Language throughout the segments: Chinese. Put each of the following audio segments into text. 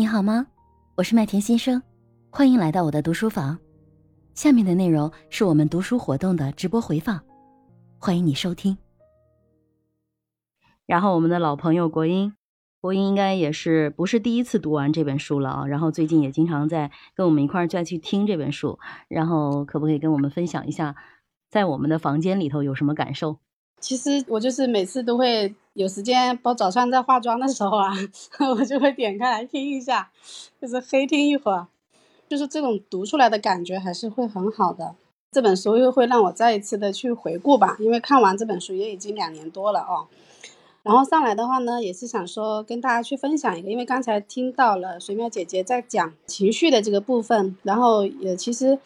你好吗？我是麦田先生，欢迎来到我的读书房。下面的内容是我们读书活动的直播回放，欢迎你收听。然后我们的老朋友国英，国英应该也是不是第一次读完这本书了啊？然后最近也经常在跟我们一块儿再去听这本书，然后可不可以跟我们分享一下，在我们的房间里头有什么感受？其实我就是每次都会有时间，包早上在化妆的时候啊，我就会点开来听一下，就是黑听一会儿，就是这种读出来的感觉还是会很好的。这本书又会让我再一次的去回顾吧，因为看完这本书也已经两年多了哦。然后上来的话呢，也是想说跟大家去分享一个，因为刚才听到了水淼姐姐在讲情绪的这个部分，然后也其实。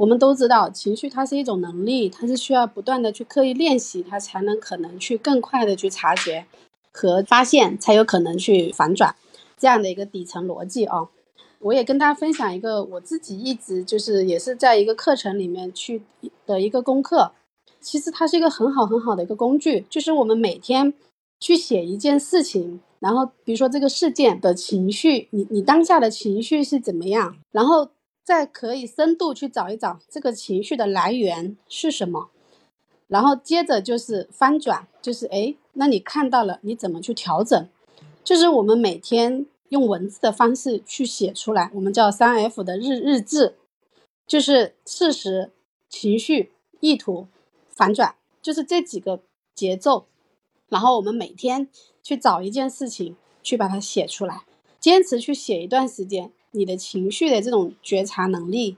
我们都知道，情绪它是一种能力，它是需要不断的去刻意练习，它才能可能去更快的去察觉和发现，才有可能去反转这样的一个底层逻辑啊。我也跟大家分享一个我自己一直就是也是在一个课程里面去的一个功课，其实它是一个很好很好的一个工具，就是我们每天去写一件事情，然后比如说这个事件的情绪，你你当下的情绪是怎么样，然后。再可以深度去找一找这个情绪的来源是什么，然后接着就是翻转，就是哎，那你看到了，你怎么去调整？就是我们每天用文字的方式去写出来，我们叫三 F 的日日志，就是事实、情绪、意图、反转，就是这几个节奏。然后我们每天去找一件事情去把它写出来，坚持去写一段时间。你的情绪的这种觉察能力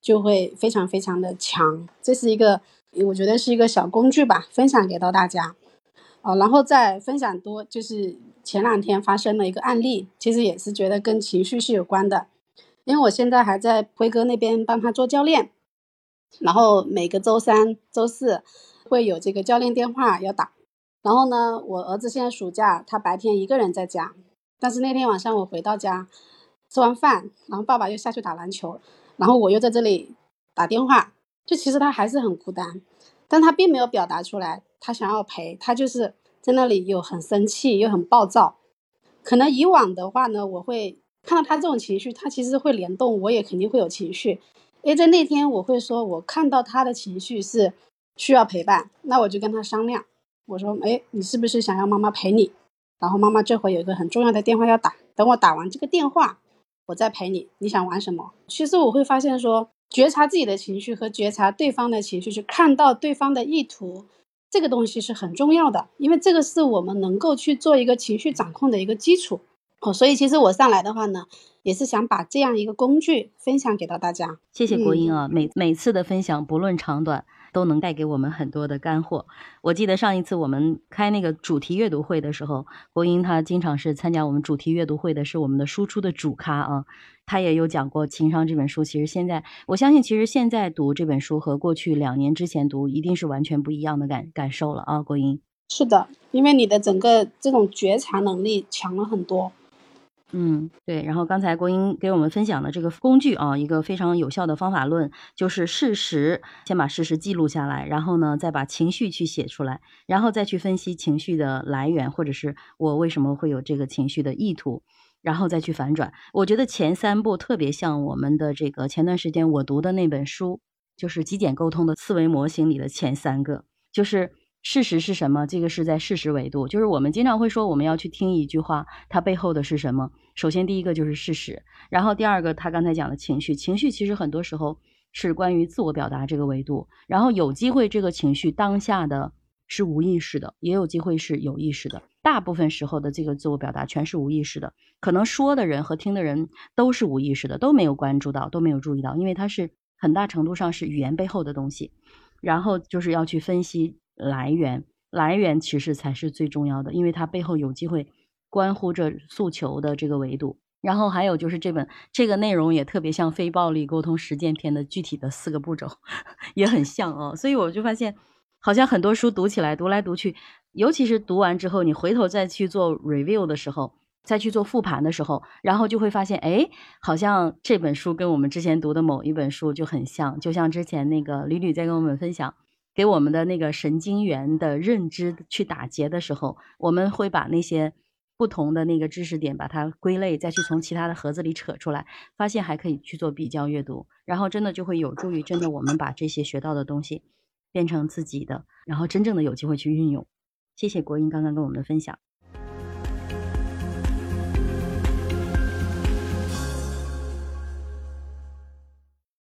就会非常非常的强，这是一个我觉得是一个小工具吧，分享给到大家。哦，然后再分享多就是前两天发生的一个案例，其实也是觉得跟情绪是有关的，因为我现在还在辉哥那边帮他做教练，然后每个周三、周四会有这个教练电话要打，然后呢，我儿子现在暑假，他白天一个人在家，但是那天晚上我回到家。吃完饭，然后爸爸又下去打篮球，然后我又在这里打电话。就其实他还是很孤单，但他并没有表达出来，他想要陪。他就是在那里又很生气，又很暴躁。可能以往的话呢，我会看到他这种情绪，他其实会联动，我也肯定会有情绪。诶，在那天我会说，我看到他的情绪是需要陪伴，那我就跟他商量，我说，诶，你是不是想要妈妈陪你？然后妈妈这会有一个很重要的电话要打，等我打完这个电话。我在陪你，你想玩什么？其实我会发现说，觉察自己的情绪和觉察对方的情绪，去看到对方的意图，这个东西是很重要的，因为这个是我们能够去做一个情绪掌控的一个基础。哦，所以其实我上来的话呢，也是想把这样一个工具分享给到大家。谢谢国英啊，每每次的分享不论长短。都能带给我们很多的干货。我记得上一次我们开那个主题阅读会的时候，国英他经常是参加我们主题阅读会的，是我们的输出的主咖啊。他也有讲过《情商》这本书。其实现在我相信，其实现在读这本书和过去两年之前读，一定是完全不一样的感感受了啊。国英是的，因为你的整个这种觉察能力强了很多。嗯，对。然后刚才郭英给我们分享的这个工具啊，一个非常有效的方法论，就是事实，先把事实记录下来，然后呢，再把情绪去写出来，然后再去分析情绪的来源，或者是我为什么会有这个情绪的意图，然后再去反转。我觉得前三步特别像我们的这个前段时间我读的那本书，就是极简沟通的思维模型里的前三个，就是。事实是什么？这个是在事实维度，就是我们经常会说，我们要去听一句话，它背后的是什么？首先，第一个就是事实，然后第二个，他刚才讲的情绪，情绪其实很多时候是关于自我表达这个维度，然后有机会这个情绪当下的是无意识的，也有机会是有意识的，大部分时候的这个自我表达全是无意识的，可能说的人和听的人都是无意识的，都没有关注到，都没有注意到，因为它是很大程度上是语言背后的东西，然后就是要去分析。来源，来源其实才是最重要的，因为它背后有机会关乎着诉求的这个维度。然后还有就是这本这个内容也特别像非暴力沟通实践篇的具体的四个步骤，也很像哦。所以我就发现，好像很多书读起来读来读去，尤其是读完之后，你回头再去做 review 的时候，再去做复盘的时候，然后就会发现，哎，好像这本书跟我们之前读的某一本书就很像，就像之前那个吕吕在跟我们分享。给我们的那个神经元的认知去打结的时候，我们会把那些不同的那个知识点，把它归类，再去从其他的盒子里扯出来，发现还可以去做比较阅读，然后真的就会有助于真的我们把这些学到的东西变成自己的，然后真正的有机会去运用。谢谢国英刚刚跟我们的分享。